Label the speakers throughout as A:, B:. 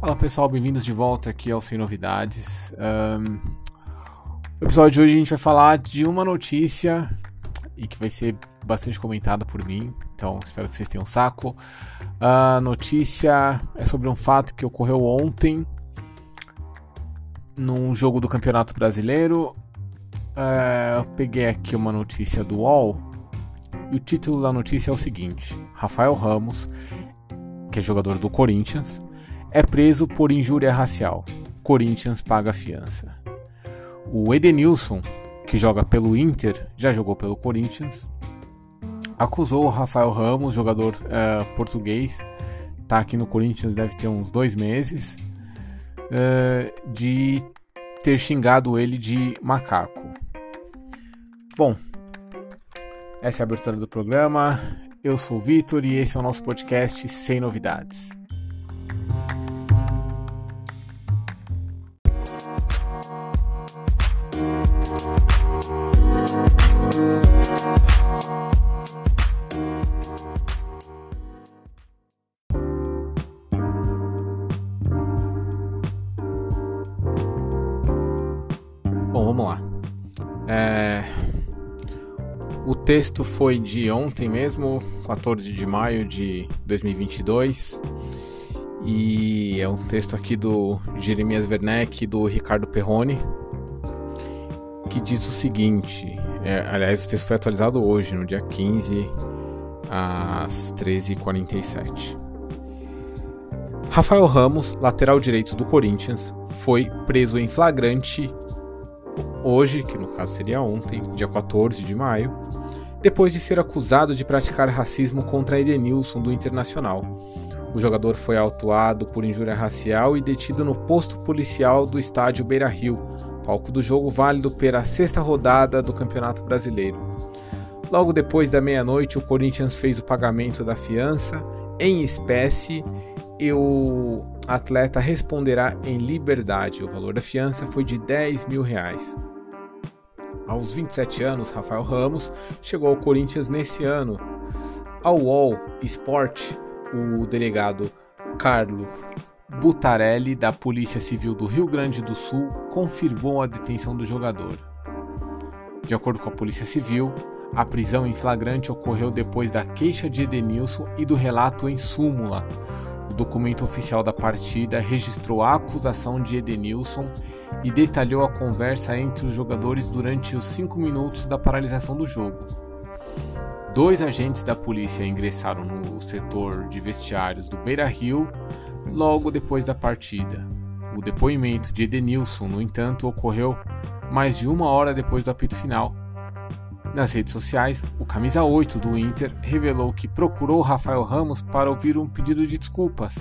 A: Fala pessoal, bem-vindos de volta aqui ao Sem Novidades. Um, no episódio de hoje a gente vai falar de uma notícia e que vai ser bastante comentada por mim, então espero que vocês tenham um saco. A notícia é sobre um fato que ocorreu ontem num jogo do Campeonato Brasileiro. Uh, eu peguei aqui uma notícia do UOL e o título da notícia é o seguinte: Rafael Ramos, que é jogador do Corinthians, é preso por injúria racial. Corinthians paga fiança. O Edenilson, que joga pelo Inter, já jogou pelo Corinthians, acusou o Rafael Ramos, jogador uh, português, tá aqui no Corinthians deve ter uns dois meses, uh, de ter xingado ele de macaco. Bom, essa é a abertura do programa. Eu sou o Vitor e esse é o nosso podcast Sem Novidades. Texto foi de ontem mesmo, 14 de maio de 2022. E é um texto aqui do Jeremias Werneck e do Ricardo Perrone, que diz o seguinte: é, aliás, o texto foi atualizado hoje, no dia 15, às 13h47. Rafael Ramos, lateral direito do Corinthians, foi preso em flagrante hoje, que no caso seria ontem, dia 14 de maio, depois de ser acusado de praticar racismo contra Edenilson do Internacional. O jogador foi autuado por injúria racial e detido no posto policial do estádio Beira Rio, palco do jogo válido pela sexta rodada do Campeonato Brasileiro. Logo depois da meia-noite, o Corinthians fez o pagamento da fiança em espécie e o atleta responderá em liberdade. O valor da fiança foi de 10 mil reais. Aos 27 anos, Rafael Ramos chegou ao Corinthians nesse ano. Ao UOL Sport, o delegado Carlo Butarelli, da Polícia Civil do Rio Grande do Sul, confirmou a detenção do jogador. De acordo com a Polícia Civil, a prisão em flagrante ocorreu depois da queixa de Edenilson e do relato em súmula. O documento oficial da partida registrou a acusação de Edenilson e detalhou a conversa entre os jogadores durante os cinco minutos da paralisação do jogo. Dois agentes da polícia ingressaram no setor de vestiários do Beira Rio logo depois da partida. O depoimento de Edenilson, no entanto, ocorreu mais de uma hora depois do apito final. Nas redes sociais, o camisa 8 do Inter revelou que procurou Rafael Ramos para ouvir um pedido de desculpas,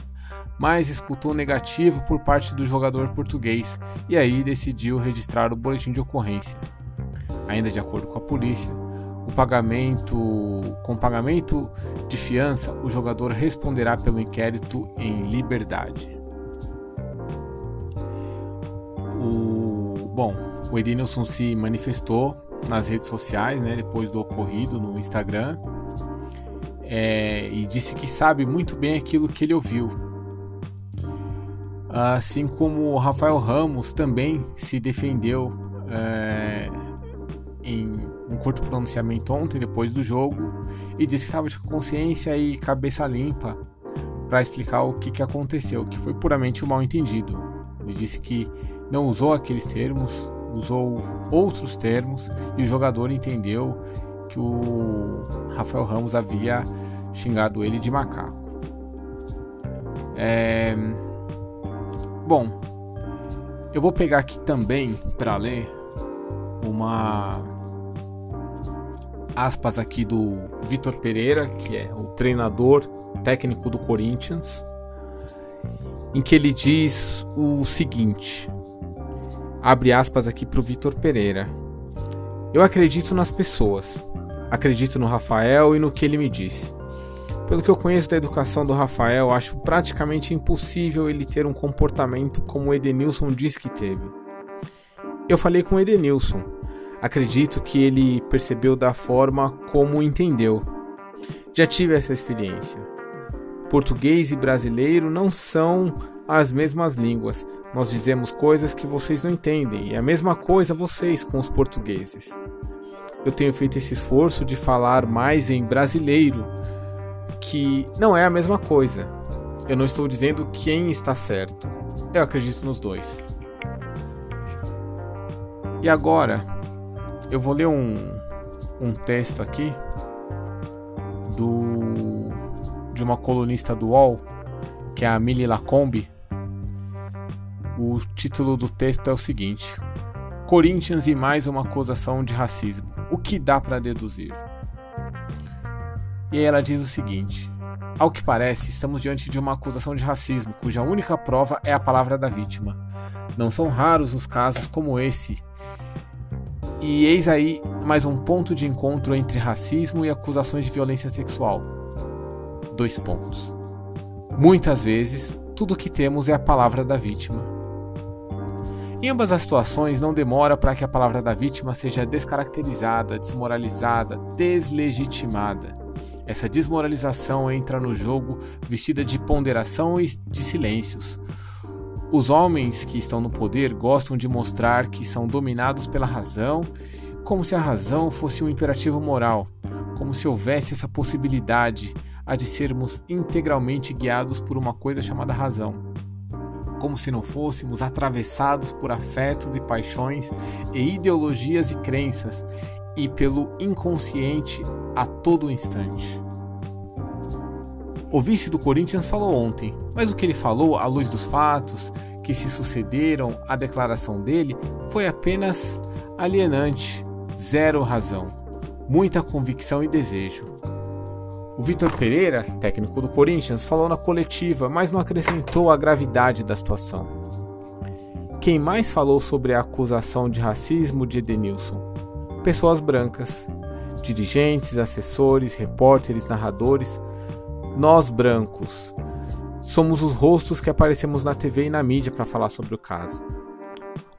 A: mas escutou negativo por parte do jogador português e aí decidiu registrar o boletim de ocorrência. Ainda de acordo com a polícia, o pagamento, com pagamento de fiança, o jogador responderá pelo inquérito em liberdade. O, bom, o Edenilson se manifestou nas redes sociais, né, depois do ocorrido no Instagram, é, e disse que sabe muito bem aquilo que ele ouviu. Assim como o Rafael Ramos também se defendeu é, em um curto pronunciamento ontem, depois do jogo, e disse que estava de consciência e cabeça limpa para explicar o que, que aconteceu, que foi puramente um mal entendido. Ele disse que não usou aqueles termos, usou outros termos, e o jogador entendeu que o Rafael Ramos havia xingado ele de macaco. É... Bom, eu vou pegar aqui também para ler uma aspas aqui do Vitor Pereira, que é o treinador técnico do Corinthians, em que ele diz o seguinte: abre aspas aqui para o Vitor Pereira. Eu acredito nas pessoas, acredito no Rafael e no que ele me disse. Pelo que eu conheço da educação do Rafael, acho praticamente impossível ele ter um comportamento como o Edenilson diz que teve. Eu falei com o Edenilson, Acredito que ele percebeu da forma como entendeu. Já tive essa experiência. Português e brasileiro não são as mesmas línguas. Nós dizemos coisas que vocês não entendem, e a mesma coisa vocês com os portugueses. Eu tenho feito esse esforço de falar mais em brasileiro, que não é a mesma coisa. Eu não estou dizendo quem está certo. Eu acredito nos dois. E agora, eu vou ler um, um texto aqui do de uma colunista do UOL, que é a Millie Lacombe. O título do texto é o seguinte: Corinthians e mais uma acusação de racismo. O que dá para deduzir? E aí ela diz o seguinte: Ao que parece, estamos diante de uma acusação de racismo, cuja única prova é a palavra da vítima. Não são raros os casos como esse. E eis aí mais um ponto de encontro entre racismo e acusações de violência sexual. Dois pontos. Muitas vezes, tudo o que temos é a palavra da vítima. Em ambas as situações, não demora para que a palavra da vítima seja descaracterizada, desmoralizada, deslegitimada. Essa desmoralização entra no jogo vestida de ponderação e de silêncios. Os homens que estão no poder gostam de mostrar que são dominados pela razão, como se a razão fosse um imperativo moral, como se houvesse essa possibilidade a de sermos integralmente guiados por uma coisa chamada razão. Como se não fôssemos atravessados por afetos e paixões e ideologias e crenças e pelo inconsciente a todo instante. O vice do Corinthians falou ontem, mas o que ele falou à luz dos fatos que se sucederam à declaração dele foi apenas alienante, zero razão, muita convicção e desejo. O Vitor Pereira, técnico do Corinthians, falou na coletiva, mas não acrescentou a gravidade da situação. Quem mais falou sobre a acusação de racismo de Edenilson? Pessoas brancas, dirigentes, assessores, repórteres, narradores. Nós brancos somos os rostos que aparecemos na TV e na mídia para falar sobre o caso.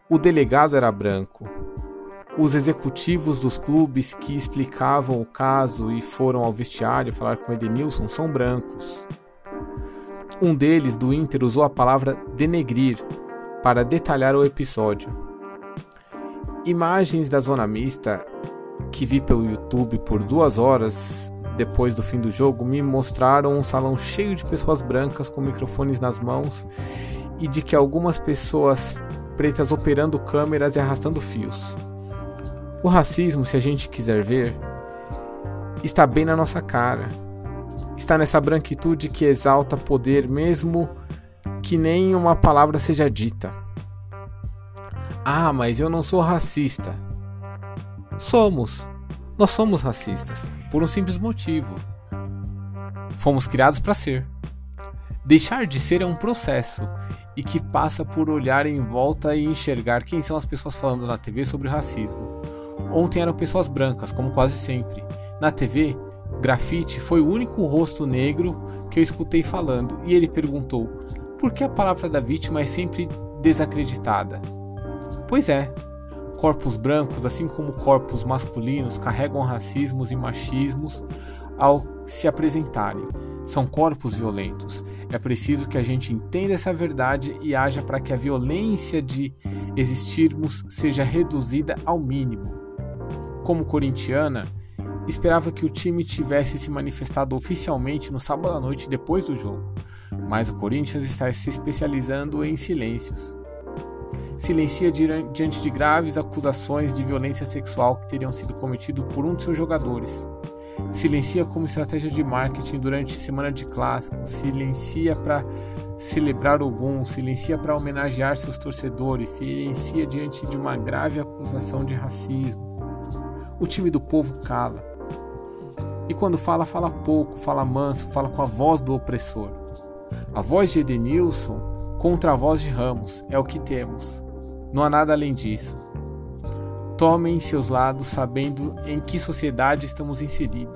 A: O delegado era branco, os executivos dos clubes que explicavam o caso e foram ao vestiário falar com Edenilson são brancos. Um deles, do Inter, usou a palavra denegrir para detalhar o episódio. Imagens da zona mista que vi pelo YouTube por duas horas depois do fim do jogo me mostraram um salão cheio de pessoas brancas com microfones nas mãos e de que algumas pessoas pretas operando câmeras e arrastando fios. O racismo, se a gente quiser ver, está bem na nossa cara. Está nessa branquitude que exalta poder, mesmo que nem uma palavra seja dita. Ah, mas eu não sou racista. Somos. Nós somos racistas, por um simples motivo. Fomos criados para ser. Deixar de ser é um processo e que passa por olhar em volta e enxergar quem são as pessoas falando na TV sobre racismo. Ontem eram pessoas brancas, como quase sempre. Na TV, Grafite foi o único rosto negro que eu escutei falando e ele perguntou: por que a palavra da vítima é sempre desacreditada? Pois é, corpos brancos, assim como corpos masculinos, carregam racismos e machismos ao se apresentarem. São corpos violentos. É preciso que a gente entenda essa verdade e haja para que a violência de existirmos seja reduzida ao mínimo como corintiana, esperava que o time tivesse se manifestado oficialmente no sábado à noite depois do jogo, mas o Corinthians está se especializando em silêncios. Silencia diante de graves acusações de violência sexual que teriam sido cometidas por um de seus jogadores. Silencia como estratégia de marketing durante semana de clássico, silencia para celebrar algum, silencia para homenagear seus torcedores, silencia diante de uma grave acusação de racismo o time do povo cala. E quando fala, fala pouco, fala manso, fala com a voz do opressor. A voz de Edenilson contra a voz de Ramos é o que temos. Não há nada além disso. Tomem seus lados sabendo em que sociedade estamos inseridos,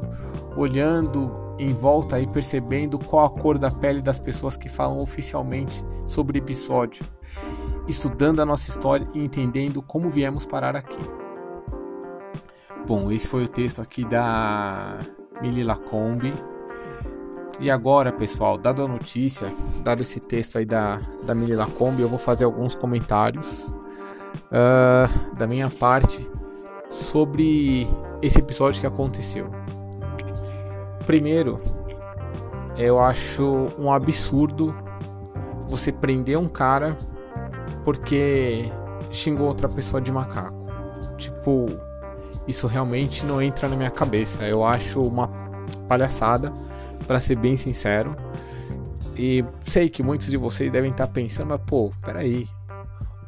A: olhando em volta e percebendo qual a cor da pele das pessoas que falam oficialmente sobre episódio, estudando a nossa história e entendendo como viemos parar aqui. Bom, esse foi o texto aqui da Mili Lacombe. E agora, pessoal, dada a notícia, dado esse texto aí da, da Mili Lacombe, eu vou fazer alguns comentários uh, da minha parte sobre esse episódio que aconteceu. Primeiro, eu acho um absurdo você prender um cara porque xingou outra pessoa de macaco. Tipo, isso realmente não entra na minha cabeça. Eu acho uma palhaçada para ser bem sincero. E sei que muitos de vocês devem estar tá pensando, mas pô, peraí.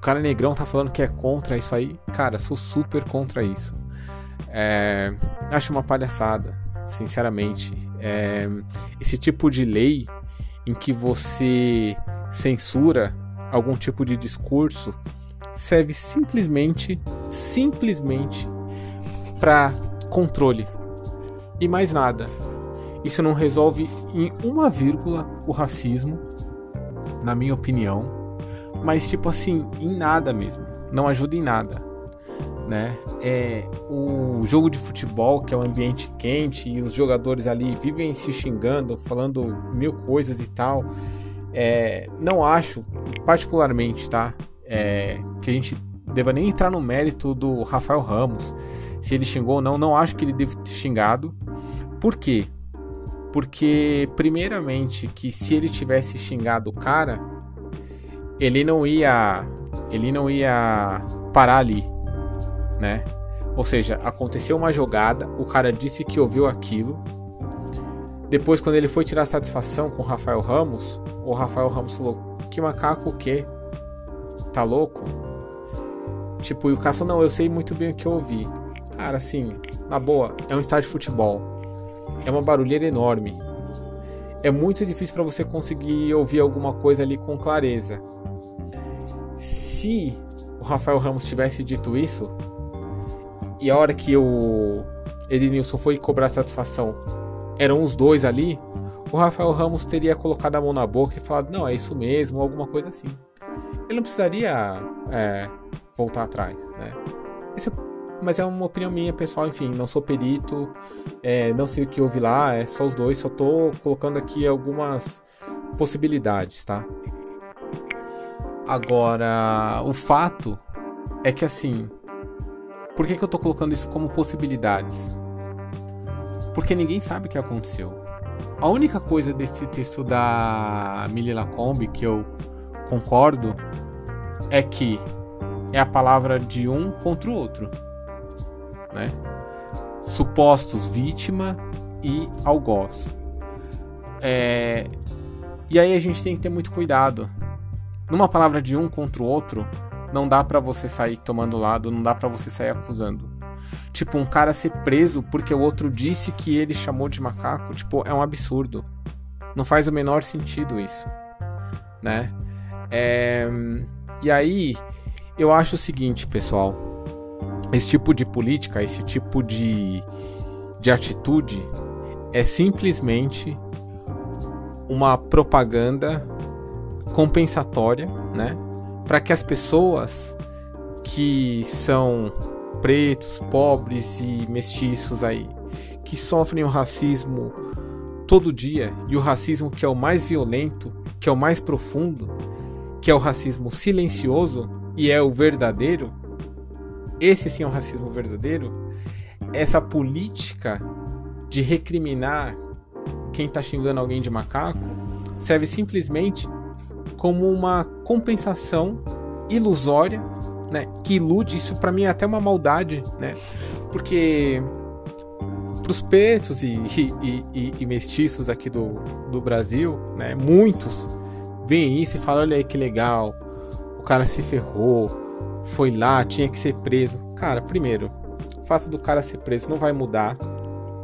A: Cara negrão tá falando que é contra isso aí. Cara, sou super contra isso. É, acho uma palhaçada, sinceramente. É, esse tipo de lei em que você censura algum tipo de discurso serve simplesmente, simplesmente para controle e mais nada. Isso não resolve em uma vírgula o racismo, na minha opinião, mas tipo assim, em nada mesmo. Não ajuda em nada. Né? É o jogo de futebol, que é um ambiente quente e os jogadores ali vivem se xingando, falando mil coisas e tal. É, não acho, particularmente, tá? É, que a gente deva nem entrar no mérito do Rafael Ramos, se ele xingou ou não. Não acho que ele deve ter xingado. Por quê? Porque, primeiramente, que se ele tivesse xingado o cara, ele não ia. Ele não ia parar ali, né? Ou seja, aconteceu uma jogada, o cara disse que ouviu aquilo. Depois, quando ele foi tirar satisfação com o Rafael Ramos, o Rafael Ramos falou: Que macaco o quê? Tá louco? Tipo, e o cara falou: Não, eu sei muito bem o que eu ouvi. Cara, assim, na boa, é um estádio de futebol é uma barulheira enorme. É muito difícil para você conseguir ouvir alguma coisa ali com clareza. Se o Rafael Ramos tivesse dito isso, e a hora que o Ednilson foi cobrar satisfação, eram os dois ali, o Rafael Ramos teria colocado a mão na boca e falado: não, é isso mesmo, alguma coisa assim. Ele não precisaria é, voltar atrás, né? Esse é mas é uma opinião minha pessoal, enfim, não sou perito, é, não sei o que houve lá, é só os dois, só tô colocando aqui algumas possibilidades, tá? Agora, o fato é que assim, por que, que eu tô colocando isso como possibilidades? Porque ninguém sabe o que aconteceu. A única coisa desse texto da Millie Lacombe que eu concordo é que é a palavra de um contra o outro né? Supostos vítima e algoz. É... E aí a gente tem que ter muito cuidado. Numa palavra de um contra o outro, não dá para você sair tomando lado, não dá para você sair acusando. Tipo, um cara ser preso porque o outro disse que ele chamou de macaco, tipo, é um absurdo. Não faz o menor sentido isso, né? É... E aí, eu acho o seguinte, pessoal esse tipo de política, esse tipo de, de atitude é simplesmente uma propaganda compensatória, né? Para que as pessoas que são pretos, pobres e mestiços aí, que sofrem o racismo todo dia, e o racismo que é o mais violento, que é o mais profundo, que é o racismo silencioso e é o verdadeiro, esse sim é um racismo verdadeiro, essa política de recriminar quem está xingando alguém de macaco serve simplesmente como uma compensação ilusória, né, que ilude isso para mim é até uma maldade, né? Porque para os pretos e, e, e, e, mestiços aqui do, do Brasil, né, muitos veem isso e falam: olha aí que legal, o cara se ferrou, foi lá, tinha que ser preso. Cara, primeiro, o fato do cara ser preso não vai mudar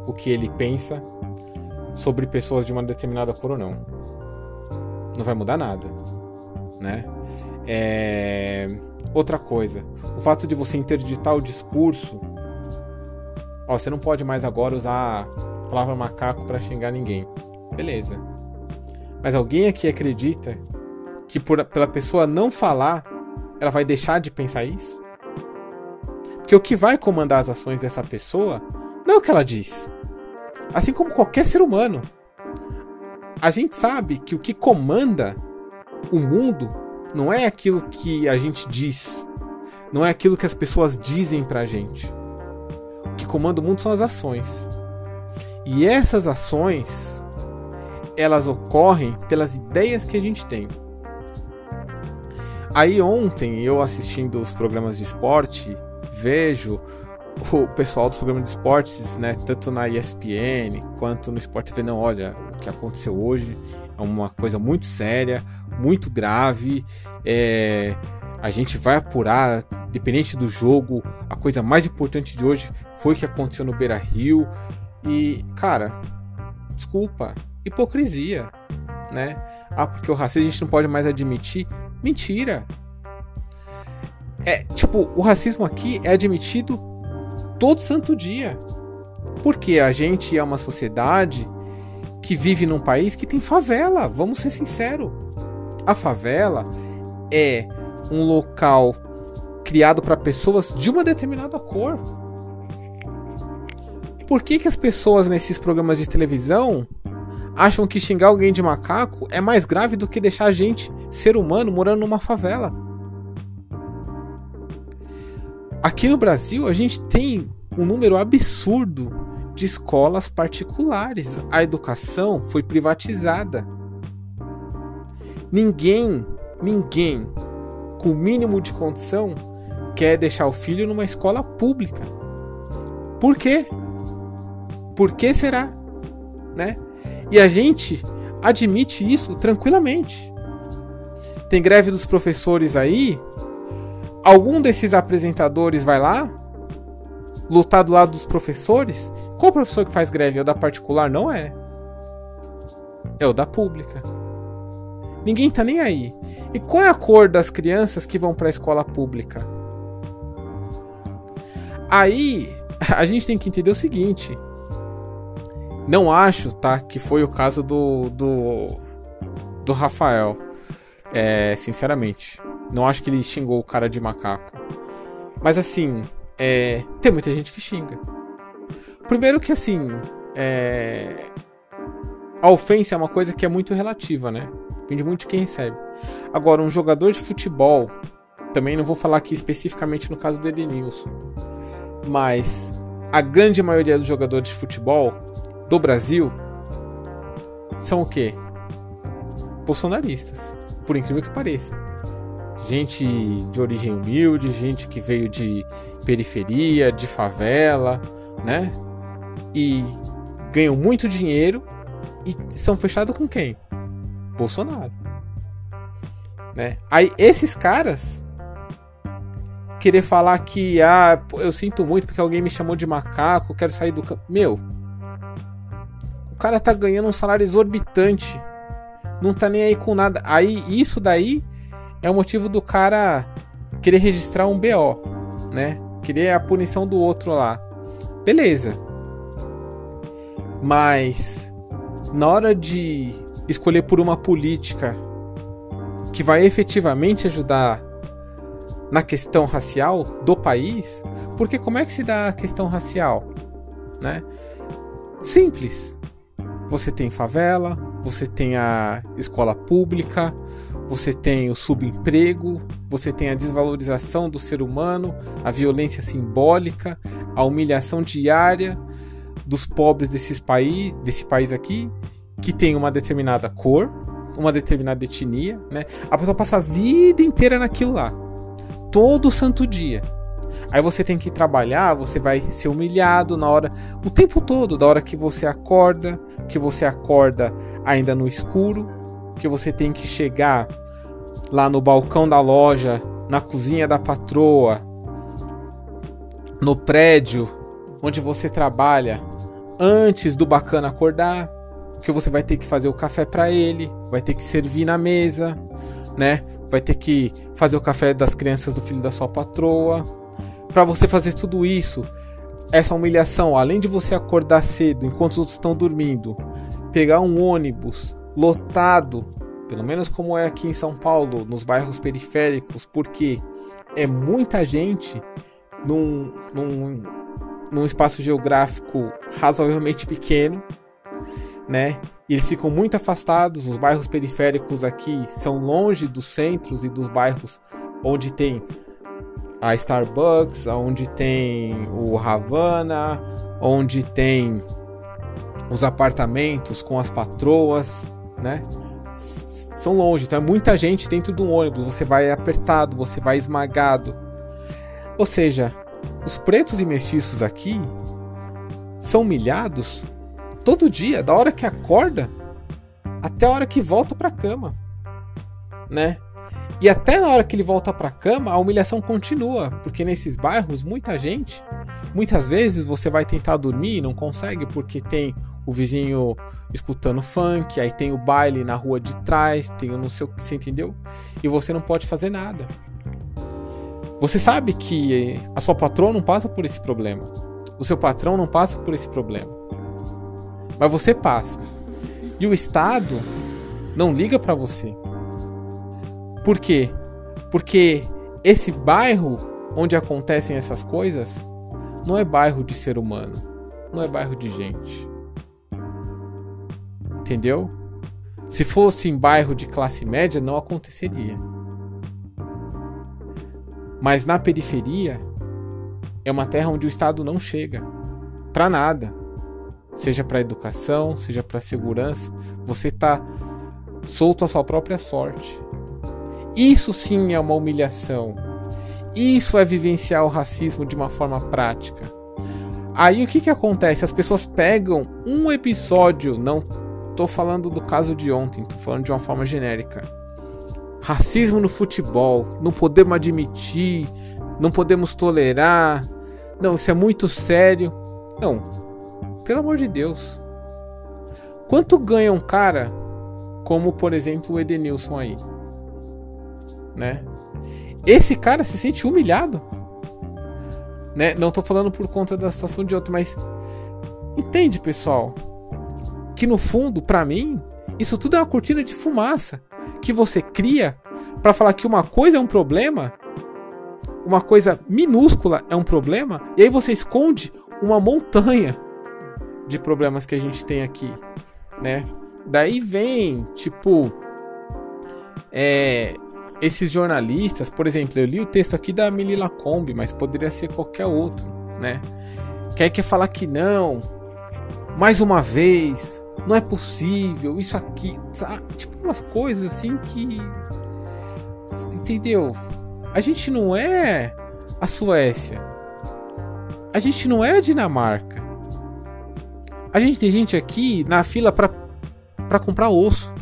A: o que ele pensa sobre pessoas de uma determinada cor ou não. Não vai mudar nada, né? É... Outra coisa, o fato de você interditar o discurso, ó, você não pode mais agora usar a palavra macaco para xingar ninguém. Beleza. Mas alguém aqui acredita que por, pela pessoa não falar, ela vai deixar de pensar isso? Porque o que vai comandar as ações dessa pessoa não é o que ela diz. Assim como qualquer ser humano. a gente sabe que o que comanda o mundo não é aquilo que a gente diz, não é aquilo que as pessoas dizem pra gente. O que comanda o mundo são as ações. E essas ações, elas ocorrem pelas ideias que a gente tem. Aí ontem, eu assistindo os programas de esporte, vejo o pessoal dos programas de esportes, né, tanto na ESPN quanto no Sport TV, não, olha, o que aconteceu hoje é uma coisa muito séria, muito grave, é, a gente vai apurar, dependente do jogo, a coisa mais importante de hoje foi o que aconteceu no Beira Rio, e, cara, desculpa, hipocrisia, né? Ah, porque o racismo a gente não pode mais admitir. Mentira! É, tipo, o racismo aqui é admitido todo santo dia. Porque a gente é uma sociedade que vive num país que tem favela, vamos ser sinceros. A favela é um local criado para pessoas de uma determinada cor. Por que, que as pessoas nesses programas de televisão acham que xingar alguém de macaco é mais grave do que deixar a gente, ser humano, morando numa favela? Aqui no Brasil, a gente tem um número absurdo de escolas particulares. A educação foi privatizada. Ninguém, ninguém com o mínimo de condição quer deixar o filho numa escola pública. Por quê? Por que será? Né? E a gente admite isso tranquilamente. Tem greve dos professores aí algum desses apresentadores vai lá lutar do lado dos professores? Qual professor que faz greve? É o da particular? Não é. É o da pública. Ninguém tá nem aí. E qual é a cor das crianças que vão para a escola pública? Aí a gente tem que entender o seguinte. Não acho, tá, que foi o caso do do, do Rafael. É, sinceramente. Não acho que ele xingou o cara de macaco. Mas assim, é, tem muita gente que xinga. Primeiro que assim, é, a ofensa é uma coisa que é muito relativa, né? Depende muito de quem recebe. Agora, um jogador de futebol, também não vou falar aqui especificamente no caso do Edenilson, mas a grande maioria dos jogadores de futebol do Brasil são o quê? Bolsonaristas, por incrível que pareça gente de origem humilde, gente que veio de periferia, de favela, né? E ganham muito dinheiro e são fechados com quem? Bolsonaro. Né? Aí esses caras querer falar que ah, eu sinto muito porque alguém me chamou de macaco, quero sair do campo. Meu, cara tá ganhando um salário exorbitante. Não tá nem aí com nada. Aí isso daí é o motivo do cara querer registrar um BO, né? Querer a punição do outro lá. Beleza. Mas na hora de escolher por uma política que vai efetivamente ajudar na questão racial do país, porque como é que se dá a questão racial, né? Simples. Você tem favela, você tem a escola pública, você tem o subemprego, você tem a desvalorização do ser humano, a violência simbólica, a humilhação diária dos pobres desses país, desse país aqui, que tem uma determinada cor, uma determinada etnia, né? A pessoa passa a vida inteira naquilo lá, todo santo dia. Aí você tem que trabalhar, você vai ser humilhado na hora, o tempo todo, da hora que você acorda, que você acorda ainda no escuro, que você tem que chegar lá no balcão da loja, na cozinha da patroa, no prédio onde você trabalha, antes do bacana acordar, que você vai ter que fazer o café para ele, vai ter que servir na mesa, né? Vai ter que fazer o café das crianças do filho da sua patroa. Para você fazer tudo isso, essa humilhação, além de você acordar cedo enquanto os outros estão dormindo, pegar um ônibus lotado pelo menos como é aqui em São Paulo, nos bairros periféricos, porque é muita gente num, num, num espaço geográfico razoavelmente pequeno, né? Eles ficam muito afastados, os bairros periféricos aqui são longe dos centros e dos bairros onde tem a Starbucks, onde tem o Havana, onde tem os apartamentos com as patroas, né? São longe, então é muita gente dentro do ônibus, você vai apertado, você vai esmagado. Ou seja, os pretos e mestiços aqui são humilhados todo dia, da hora que acorda até a hora que volta para cama, né? E até na hora que ele volta para cama, a humilhação continua, porque nesses bairros muita gente, muitas vezes você vai tentar dormir e não consegue porque tem o vizinho escutando funk, aí tem o baile na rua de trás, tem o não sei o que, você entendeu? E você não pode fazer nada. Você sabe que a sua patroa não passa por esse problema. O seu patrão não passa por esse problema. Mas você passa. E o Estado não liga para você. Por quê? Porque esse bairro onde acontecem essas coisas não é bairro de ser humano, não é bairro de gente. Entendeu? Se fosse em bairro de classe média, não aconteceria. Mas na periferia é uma terra onde o Estado não chega para nada. Seja para educação, seja para segurança, você está solto à sua própria sorte. Isso sim é uma humilhação. Isso é vivenciar o racismo de uma forma prática. Aí o que, que acontece? As pessoas pegam um episódio, não tô falando do caso de ontem, tô falando de uma forma genérica. Racismo no futebol, não podemos admitir, não podemos tolerar. Não, isso é muito sério. Não, pelo amor de Deus. Quanto ganha um cara como, por exemplo, o Edenilson aí? Né? Esse cara se sente humilhado. Né? Não tô falando por conta da situação de outro, mas entende, pessoal? Que no fundo, para mim, isso tudo é uma cortina de fumaça que você cria para falar que uma coisa é um problema, uma coisa minúscula é um problema, e aí você esconde uma montanha de problemas que a gente tem aqui, né? Daí vem, tipo, é, esses jornalistas, por exemplo, eu li o texto aqui da Mili Lacombe, mas poderia ser qualquer outro, né? Que aí quer falar que não, mais uma vez, não é possível, isso aqui, sabe? tipo umas coisas assim que. Entendeu? A gente não é a Suécia. A gente não é a Dinamarca. A gente tem gente aqui na fila para comprar osso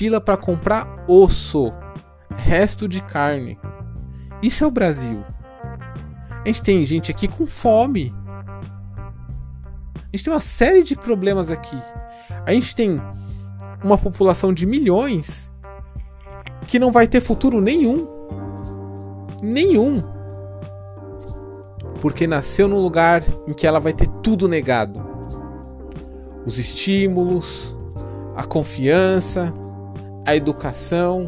A: fila para comprar osso, resto de carne. Isso é o Brasil. A gente tem gente aqui com fome. A gente tem uma série de problemas aqui. A gente tem uma população de milhões que não vai ter futuro nenhum. Nenhum. Porque nasceu num lugar em que ela vai ter tudo negado. Os estímulos, a confiança, a educação,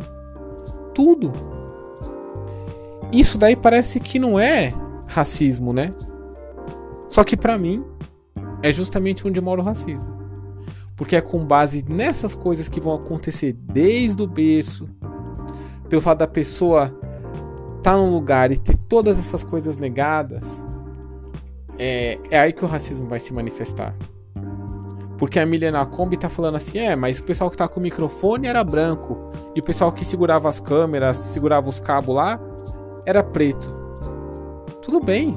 A: tudo. Isso daí parece que não é racismo, né? Só que para mim é justamente onde mora o racismo. Porque é com base nessas coisas que vão acontecer desde o berço, pelo fato da pessoa estar tá num lugar e ter todas essas coisas negadas, é, é aí que o racismo vai se manifestar. Porque a Milena Kombi tá falando assim: é, mas o pessoal que tá com o microfone era branco. E o pessoal que segurava as câmeras, segurava os cabos lá, era preto. Tudo bem.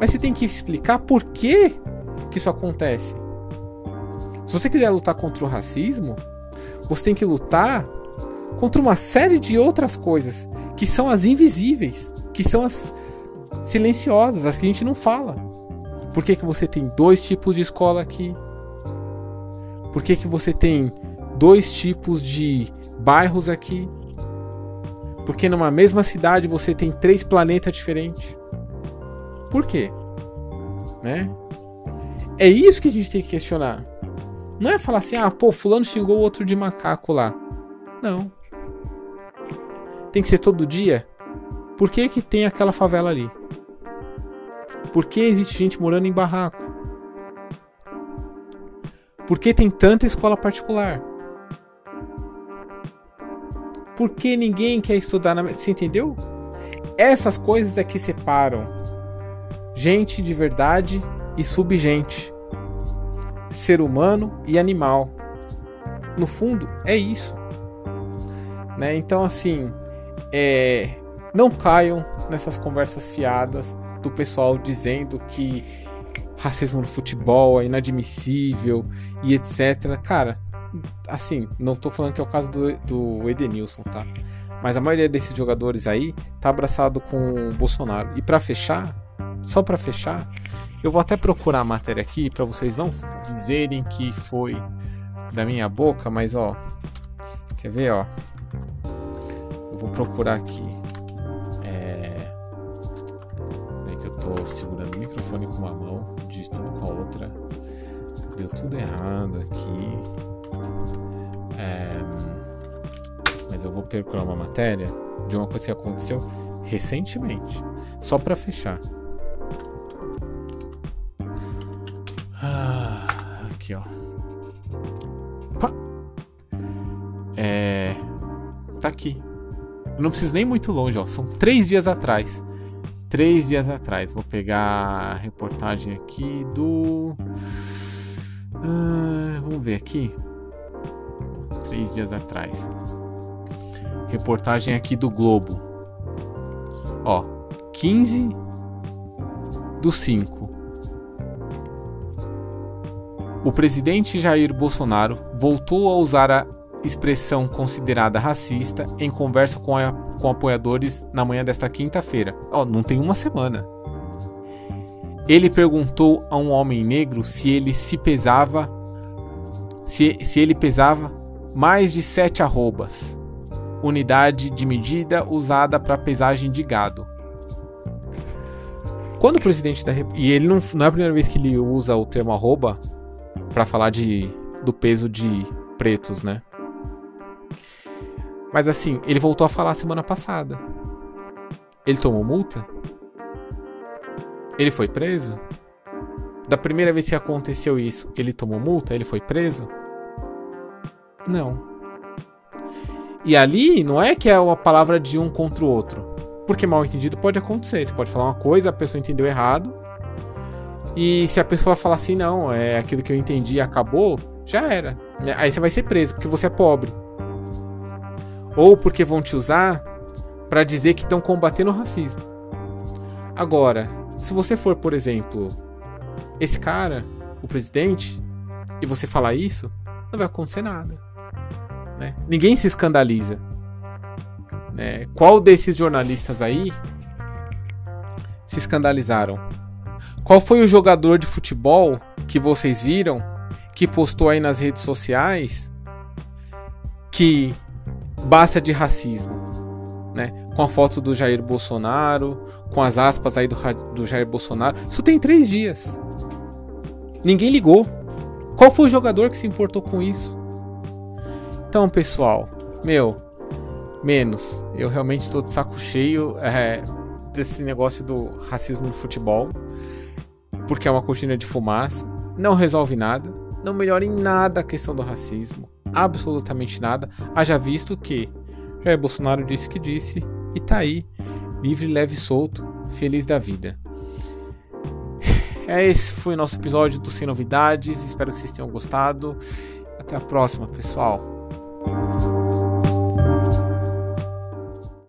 A: Mas você tem que explicar por que, que isso acontece. Se você quiser lutar contra o racismo, você tem que lutar contra uma série de outras coisas que são as invisíveis, que são as silenciosas, as que a gente não fala. Por que, que você tem dois tipos de escola aqui? Por que, que você tem dois tipos de bairros aqui? Porque numa mesma cidade você tem três planetas diferentes? Por quê? Né? É isso que a gente tem que questionar. Não é falar assim, ah, pô, fulano xingou o outro de macaco lá. Não. Tem que ser todo dia. Por que que tem aquela favela ali? Por que existe gente morando em barraco? Por que tem tanta escola particular? Por que ninguém quer estudar na. Você entendeu? Essas coisas é que separam gente de verdade e subgente, ser humano e animal. No fundo, é isso. Né? Então, assim, é... não caiam nessas conversas fiadas do pessoal dizendo que racismo no futebol é inadmissível e etc. Cara, assim, não estou falando que é o caso do, do Edenilson, tá? Mas a maioria desses jogadores aí tá abraçado com o Bolsonaro. E para fechar, só para fechar, eu vou até procurar a matéria aqui para vocês não dizerem que foi da minha boca, mas ó, quer ver, ó? Eu vou procurar aqui. É, é que eu tô segurando o microfone com uma mão, digitando com a outra. Deu tudo errado aqui. É, mas eu vou procurar uma matéria de uma coisa que aconteceu recentemente, só para fechar. Ah, aqui, ó. Pá. É. Tá aqui. Não preciso nem muito longe, ó. São três dias atrás. Três dias atrás. Vou pegar a reportagem aqui do. Ah, vamos ver aqui. Três dias atrás. Reportagem aqui do Globo. Ó, 15 do 5. O presidente Jair Bolsonaro voltou a usar a expressão considerada racista em conversa com, a, com apoiadores na manhã desta quinta-feira. Ó, oh, não tem uma semana. Ele perguntou a um homem negro se ele se pesava se, se ele pesava mais de sete arrobas, unidade de medida usada para pesagem de gado. Quando o presidente da e ele não, não é a primeira vez que ele usa o termo arroba para falar de do peso de pretos, né? Mas assim, ele voltou a falar semana passada. Ele tomou multa? Ele foi preso? Da primeira vez que aconteceu isso, ele tomou multa? Ele foi preso? Não. E ali não é que é uma palavra de um contra o outro. Porque mal entendido pode acontecer. Você pode falar uma coisa, a pessoa entendeu errado. E se a pessoa falar assim, não, é aquilo que eu entendi acabou, já era. Aí você vai ser preso, porque você é pobre. Ou porque vão te usar para dizer que estão combatendo o racismo. Agora, se você for, por exemplo, esse cara, o presidente, e você falar isso, não vai acontecer nada. Né? Ninguém se escandaliza. Né? Qual desses jornalistas aí se escandalizaram? Qual foi o jogador de futebol que vocês viram que postou aí nas redes sociais que basta de racismo, né? Com a foto do Jair Bolsonaro, com as aspas aí do, do Jair Bolsonaro. Isso tem três dias. Ninguém ligou. Qual foi o jogador que se importou com isso? Então, pessoal, meu, menos. Eu realmente estou de saco cheio é, desse negócio do racismo no futebol porque é uma cortina de fumaça, não resolve nada, não melhora em nada a questão do racismo, absolutamente nada, haja visto que Jair Bolsonaro disse que disse e tá aí, livre, leve e solto, feliz da vida. É, esse foi o nosso episódio do Sem Novidades, espero que vocês tenham gostado. Até a próxima, pessoal.